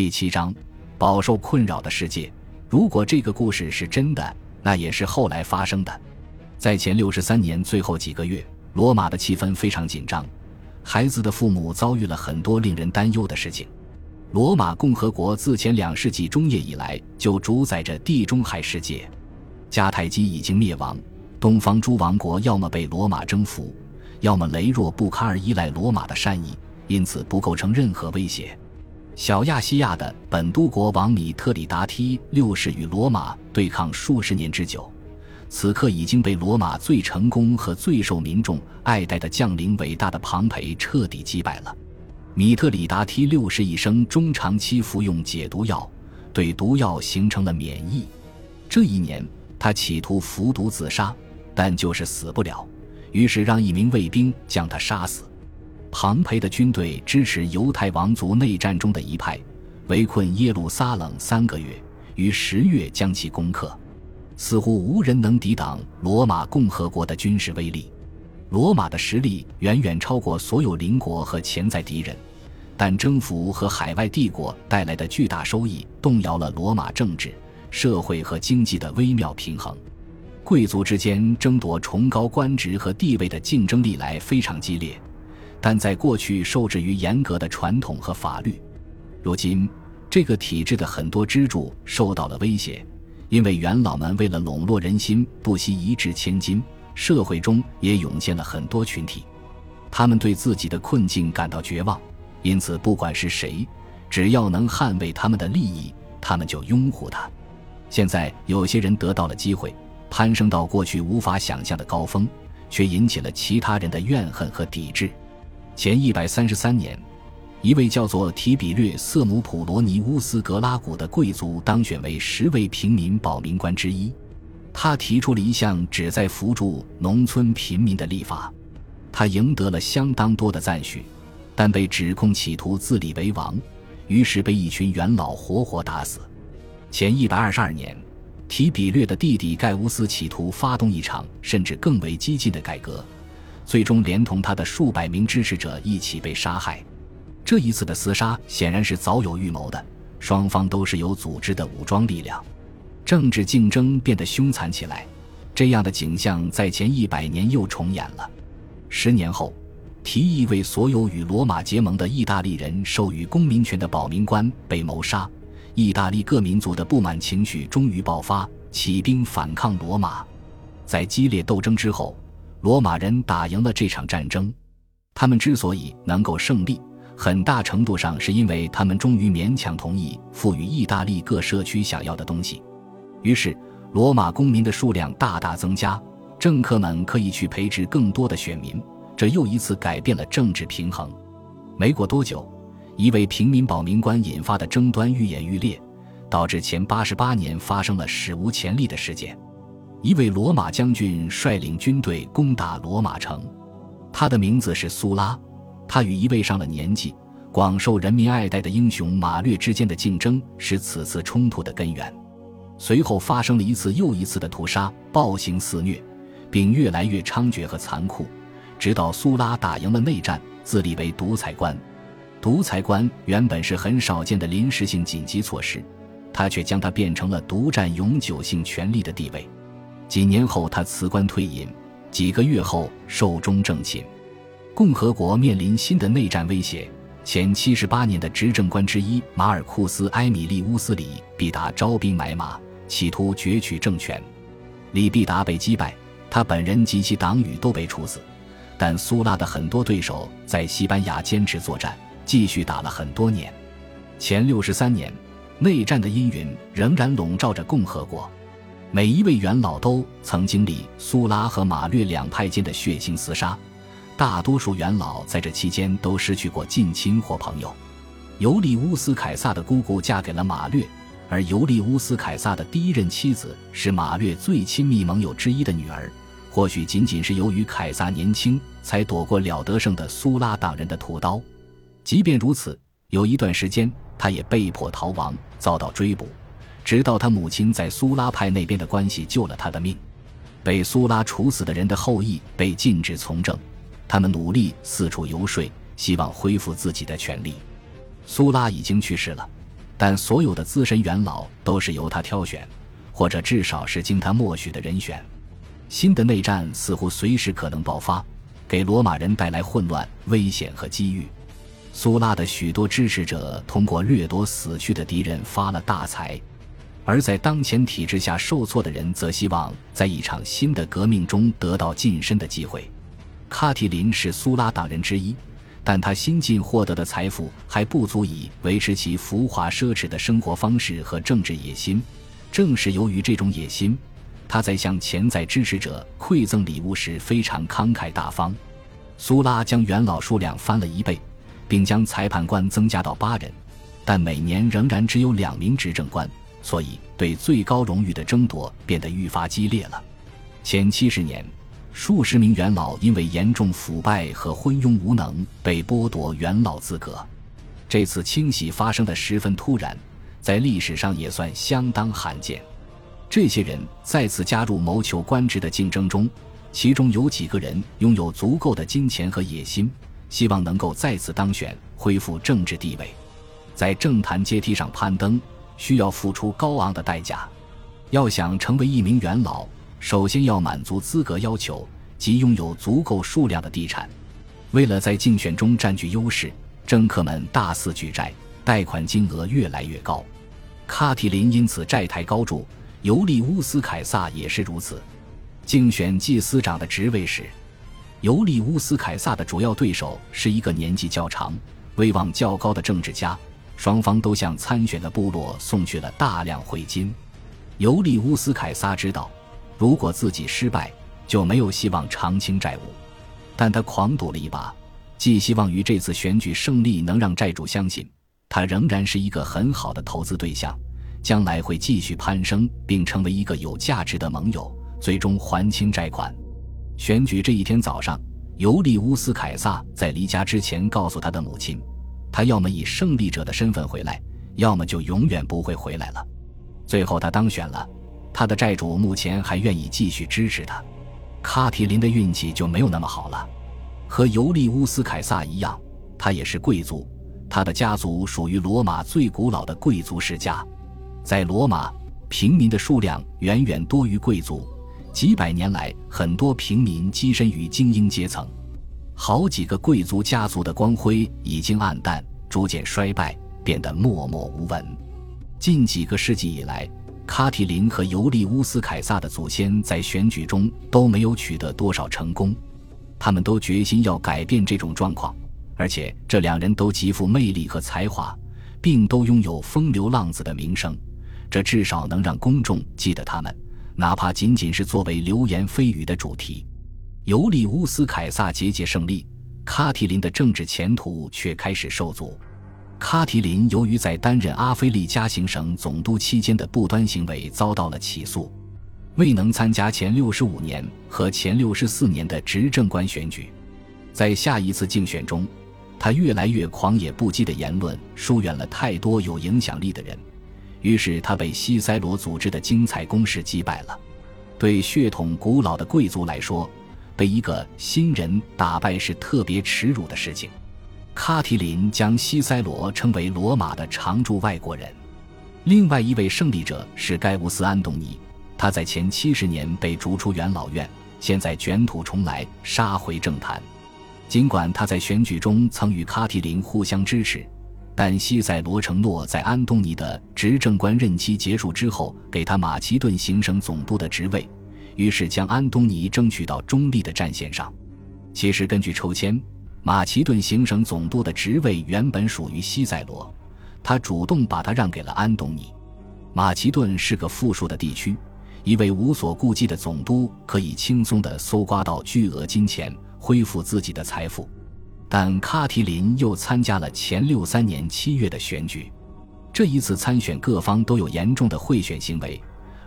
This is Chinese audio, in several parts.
第七章，饱受困扰的世界。如果这个故事是真的，那也是后来发生的。在前六十三年最后几个月，罗马的气氛非常紧张，孩子的父母遭遇了很多令人担忧的事情。罗马共和国自前两世纪中叶以来就主宰着地中海世界，迦太基已经灭亡，东方诸王国要么被罗马征服，要么羸弱不堪而依赖罗马的善意，因此不构成任何威胁。小亚细亚的本都国王米特里达梯六世与罗马对抗数十年之久，此刻已经被罗马最成功和最受民众爱戴的将领伟大的庞培彻底击败了。米特里达梯六世一生中长期服用解毒药，对毒药形成了免疫。这一年，他企图服毒自杀，但就是死不了，于是让一名卫兵将他杀死。庞培的军队支持犹太王族内战中的一派，围困耶路撒冷三个月，于十月将其攻克。似乎无人能抵挡罗马共和国的军事威力。罗马的实力远远超过所有邻国和潜在敌人，但征服和海外帝国带来的巨大收益动摇了罗马政治、社会和经济的微妙平衡。贵族之间争夺崇高官职和地位的竞争历来非常激烈。但在过去受制于严格的传统和法律，如今这个体制的很多支柱受到了威胁，因为元老们为了笼络人心，不惜一掷千金。社会中也涌现了很多群体，他们对自己的困境感到绝望，因此不管是谁，只要能捍卫他们的利益，他们就拥护他。现在有些人得到了机会，攀升到过去无法想象的高峰，却引起了其他人的怨恨和抵制。前一百三十三年，一位叫做提比略瑟姆普罗尼乌斯格拉古的贵族当选为十位平民保民官之一。他提出了一项旨在扶助农村贫民的立法，他赢得了相当多的赞许，但被指控企图自立为王，于是被一群元老活活打死。前一百二十二年，提比略的弟弟盖乌斯企图发动一场甚至更为激进的改革。最终，连同他的数百名支持者一起被杀害。这一次的厮杀显然是早有预谋的，双方都是有组织的武装力量。政治竞争变得凶残起来，这样的景象在前一百年又重演了。十年后，提议为所有与罗马结盟的意大利人授予公民权的保民官被谋杀，意大利各民族的不满情绪终于爆发，起兵反抗罗马。在激烈斗争之后。罗马人打赢了这场战争，他们之所以能够胜利，很大程度上是因为他们终于勉强同意赋予意大利各社区想要的东西。于是，罗马公民的数量大大增加，政客们可以去培植更多的选民，这又一次改变了政治平衡。没过多久，一位平民保民官引发的争端愈演愈烈，导致前八十八年发生了史无前例的事件。一位罗马将军率领军队攻打罗马城，他的名字是苏拉。他与一位上了年纪、广受人民爱戴的英雄马略之间的竞争是此次冲突的根源。随后发生了一次又一次的屠杀，暴行肆虐，并越来越猖獗和残酷，直到苏拉打赢了内战，自立为独裁官。独裁官原本是很少见的临时性紧急措施，他却将它变成了独占永久性权力的地位。几年后，他辞官退隐。几个月后，寿终正寝。共和国面临新的内战威胁。前七十八年的执政官之一马尔库斯·埃米利乌斯·里必达招兵买马，企图攫取政权。李必达被击败，他本人及其党羽都被处死。但苏拉的很多对手在西班牙坚持作战，继续打了很多年。前六十三年，内战的阴云仍然笼罩着共和国。每一位元老都曾经历苏拉和马略两派间的血腥厮杀，大多数元老在这期间都失去过近亲或朋友。尤利乌斯·凯撒的姑姑嫁给了马略，而尤利乌斯·凯撒的第一任妻子是马略最亲密盟友之一的女儿。或许仅仅是由于凯撒年轻，才躲过了得胜的苏拉党人的屠刀。即便如此，有一段时间他也被迫逃亡，遭到追捕。直到他母亲在苏拉派那边的关系救了他的命，被苏拉处死的人的后裔被禁止从政，他们努力四处游说，希望恢复自己的权利。苏拉已经去世了，但所有的资深元老都是由他挑选，或者至少是经他默许的人选。新的内战似乎随时可能爆发，给罗马人带来混乱、危险和机遇。苏拉的许多支持者通过掠夺死去的敌人发了大财，而在当前体制下受挫的人则希望在一场新的革命中得到晋升的机会。卡提林是苏拉党人之一，但他新近获得的财富还不足以维持其浮华奢侈的生活方式和政治野心。正是由于这种野心，他在向潜在支持者馈赠礼物时非常慷慨大方。苏拉将元老数量翻了一倍。并将裁判官增加到八人，但每年仍然只有两名执政官，所以对最高荣誉的争夺变得愈发激烈了。前七十年，数十名元老因为严重腐败和昏庸无能被剥夺元老资格。这次清洗发生的十分突然，在历史上也算相当罕见。这些人再次加入谋求官职的竞争中，其中有几个人拥有足够的金钱和野心。希望能够再次当选，恢复政治地位，在政坛阶梯上攀登，需要付出高昂的代价。要想成为一名元老，首先要满足资格要求，即拥有足够数量的地产。为了在竞选中占据优势，政客们大肆举债，贷款金额越来越高。卡提林因此债台高筑，尤利乌斯凯撒也是如此。竞选祭司长的职位时。尤利乌斯·凯撒的主要对手是一个年纪较长、威望较高的政治家，双方都向参选的部落送去了大量贿金。尤利乌斯·凯撒知道，如果自己失败，就没有希望偿清债务，但他狂赌了一把，寄希望于这次选举胜利能让债主相信他仍然是一个很好的投资对象，将来会继续攀升并成为一个有价值的盟友，最终还清债款。选举这一天早上，尤利乌斯·凯撒在离家之前告诉他的母亲，他要么以胜利者的身份回来，要么就永远不会回来了。最后他当选了，他的债主目前还愿意继续支持他。卡提林的运气就没有那么好了，和尤利乌斯·凯撒一样，他也是贵族，他的家族属于罗马最古老的贵族世家，在罗马，平民的数量远远多于贵族。几百年来，很多平民跻身于精英阶层，好几个贵族家族的光辉已经暗淡，逐渐衰败，变得默默无闻。近几个世纪以来，卡提林和尤利乌斯·凯撒的祖先在选举中都没有取得多少成功，他们都决心要改变这种状况，而且这两人都极富魅力和才华，并都拥有风流浪子的名声，这至少能让公众记得他们。哪怕仅仅是作为流言蜚语的主题，尤利乌斯·凯撒节节胜利，卡提林的政治前途却开始受阻。卡提林由于在担任阿非利加行省总督期间的不端行为遭到了起诉，未能参加前六十五年和前六十四年的执政官选举。在下一次竞选中，他越来越狂野不羁的言论疏远了太多有影响力的人。于是他被西塞罗组织的精彩攻势击败了。对血统古老的贵族来说，被一个新人打败是特别耻辱的事情。卡提林将西塞罗称为罗马的常驻外国人。另外一位胜利者是盖乌斯·安东尼，他在前七十年被逐出元老院，现在卷土重来，杀回政坛。尽管他在选举中曾与卡提林互相支持。但西塞罗承诺在安东尼的执政官任期结束之后给他马其顿行省总督的职位，于是将安东尼争取到中立的战线上。其实根据抽签，马其顿行省总督的职位原本属于西塞罗，他主动把他让给了安东尼。马其顿是个富庶的地区，一位无所顾忌的总督可以轻松地搜刮到巨额金钱，恢复自己的财富。但卡提林又参加了前六三年七月的选举，这一次参选各方都有严重的贿选行为，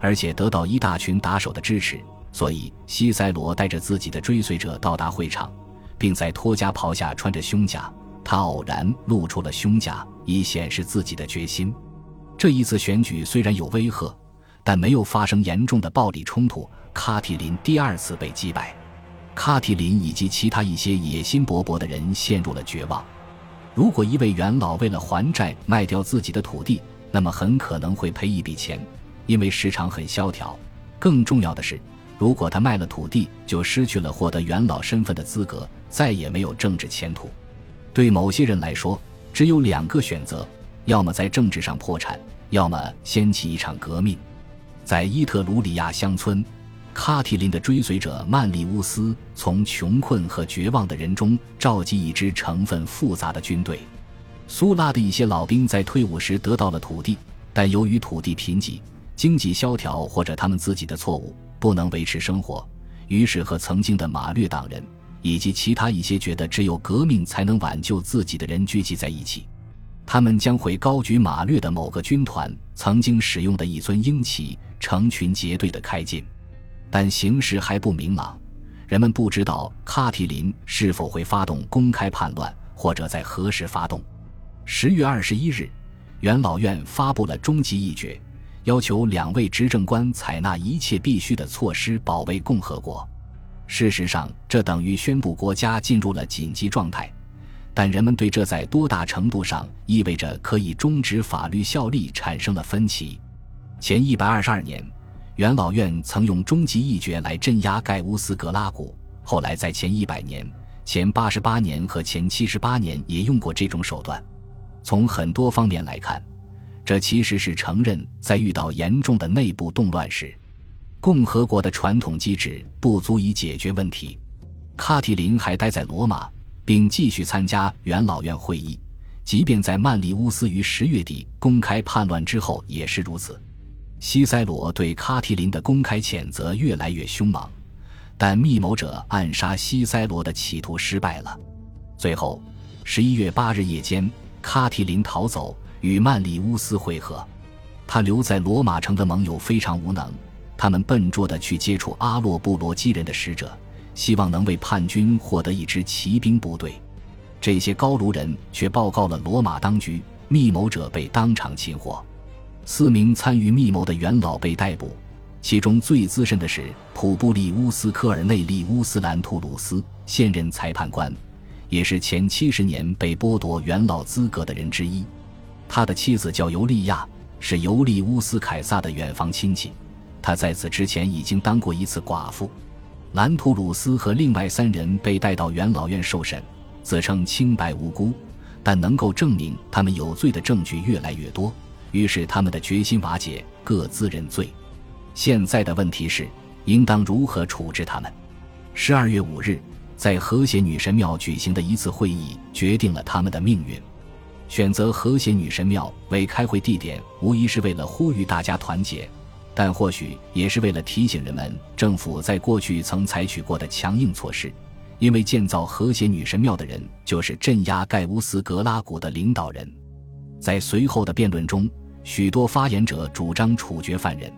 而且得到一大群打手的支持，所以西塞罗带着自己的追随者到达会场，并在托加袍下穿着胸甲。他偶然露出了胸甲，以显示自己的决心。这一次选举虽然有威吓，但没有发生严重的暴力冲突。卡提林第二次被击败。卡提林以及其他一些野心勃勃的人陷入了绝望。如果一位元老为了还债卖掉自己的土地，那么很可能会赔一笔钱，因为市场很萧条。更重要的是，如果他卖了土地，就失去了获得元老身份的资格，再也没有政治前途。对某些人来说，只有两个选择：要么在政治上破产，要么掀起一场革命。在伊特鲁里亚乡村。卡提林的追随者曼利乌斯从穷困和绝望的人中召集一支成分复杂的军队。苏拉的一些老兵在退伍时得到了土地，但由于土地贫瘠、经济萧条或者他们自己的错误，不能维持生活，于是和曾经的马略党人以及其他一些觉得只有革命才能挽救自己的人聚集在一起。他们将会高举马略的某个军团曾经使用的一尊鹰旗，成群结队的开进。但形势还不明朗，人们不知道卡提林是否会发动公开叛乱，或者在何时发动。十月二十一日，元老院发布了终极议决，要求两位执政官采纳一切必须的措施保卫共和国。事实上，这等于宣布国家进入了紧急状态，但人们对这在多大程度上意味着可以终止法律效力产生了分歧。前一百二十二年。元老院曾用终极一决来镇压盖乌斯格拉古，后来在前一百年、前八十八年和前七十八年也用过这种手段。从很多方面来看，这其实是承认在遇到严重的内部动乱时，共和国的传统机制不足以解决问题。卡提林还待在罗马，并继续参加元老院会议，即便在曼利乌斯于十月底公开叛乱之后也是如此。西塞罗对卡提林的公开谴责越来越凶猛，但密谋者暗杀西塞罗的企图失败了。最后，十一月八日夜间，卡提林逃走，与曼里乌斯会合。他留在罗马城的盟友非常无能，他们笨拙地去接触阿洛布罗基人的使者，希望能为叛军获得一支骑兵部队。这些高卢人却报告了罗马当局，密谋者被当场擒获。四名参与密谋的元老被逮捕，其中最资深的是普布利乌斯·科尔内利乌斯·兰图鲁斯，现任裁判官，也是前七十年被剥夺元老资格的人之一。他的妻子叫尤利亚，是尤利乌斯·凯撒的远房亲戚。他在此之前已经当过一次寡妇。兰图鲁斯和另外三人被带到元老院受审，自称清白无辜，但能够证明他们有罪的证据越来越多。于是他们的决心瓦解，各自认罪。现在的问题是，应当如何处置他们？十二月五日，在和谐女神庙举行的一次会议决定了他们的命运。选择和谐女神庙为开会地点，无疑是为了呼吁大家团结，但或许也是为了提醒人们政府在过去曾采取过的强硬措施。因为建造和谐女神庙的人就是镇压盖乌斯格拉古的领导人。在随后的辩论中。许多发言者主张处决犯人。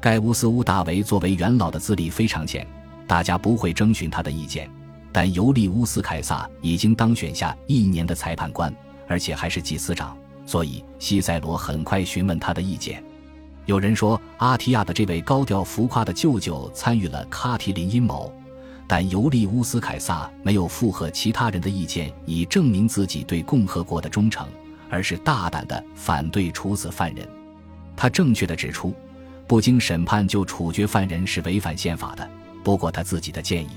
盖乌斯·乌大维作为元老的资历非常浅，大家不会征询他的意见。但尤利乌斯·凯撒已经当选下一年的裁判官，而且还是祭司长，所以西塞罗很快询问他的意见。有人说，阿提亚的这位高调浮夸的舅舅参与了卡提林阴谋，但尤利乌斯·凯撒没有附和其他人的意见，以证明自己对共和国的忠诚。而是大胆的反对处死犯人，他正确的指出，不经审判就处决犯人是违反宪法的。不过他自己的建议，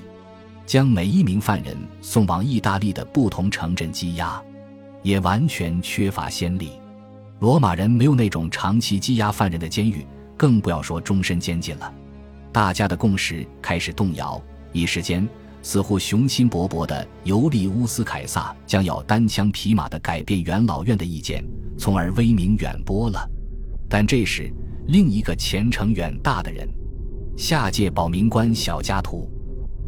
将每一名犯人送往意大利的不同城镇羁押，也完全缺乏先例。罗马人没有那种长期羁押犯人的监狱，更不要说终身监禁了。大家的共识开始动摇，一时间。似乎雄心勃勃的尤利乌斯·凯撒将要单枪匹马地改变元老院的意见，从而威名远播了。但这时，另一个前程远大的人——下届保民官小加图，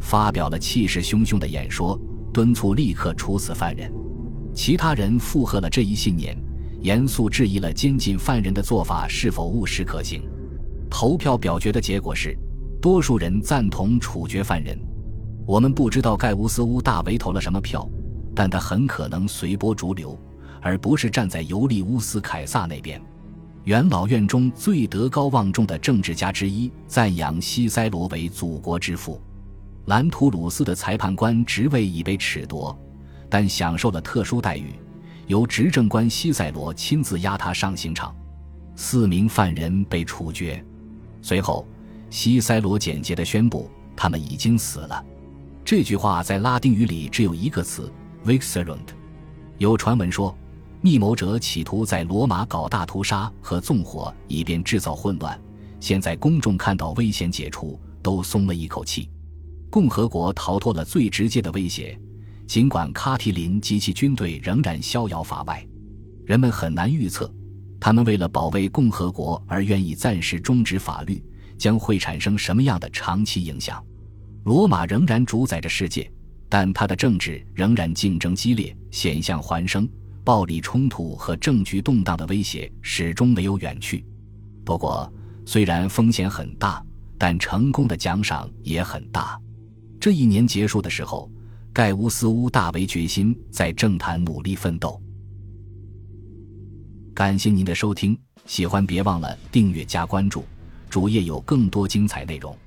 发表了气势汹汹的演说，敦促立刻处死犯人。其他人附和了这一信念，严肃质疑了监禁犯人的做法是否务实可行。投票表决的结果是，多数人赞同处决犯人。我们不知道盖乌斯·乌大维投了什么票，但他很可能随波逐流，而不是站在尤利乌斯·凯撒那边。元老院中最德高望重的政治家之一赞扬西塞罗为祖国之父。兰图鲁斯的裁判官职位已被褫夺，但享受了特殊待遇，由执政官西塞罗亲自押他上刑场。四名犯人被处决。随后，西塞罗简洁地宣布他们已经死了。这句话在拉丁语里只有一个词 “vixerunt”。有传闻说，密谋者企图在罗马搞大屠杀和纵火，以便制造混乱。现在公众看到危险解除，都松了一口气。共和国逃脱了最直接的威胁，尽管卡提林及其军队仍然逍遥法外。人们很难预测，他们为了保卫共和国而愿意暂时终止法律，将会产生什么样的长期影响。罗马仍然主宰着世界。但他的政治仍然竞争激烈，险象环生，暴力冲突和政局动荡的威胁始终没有远去。不过，虽然风险很大，但成功的奖赏也很大。这一年结束的时候，盖乌斯·乌大为决心在政坛努力奋斗。感谢您的收听，喜欢别忘了订阅加关注，主页有更多精彩内容。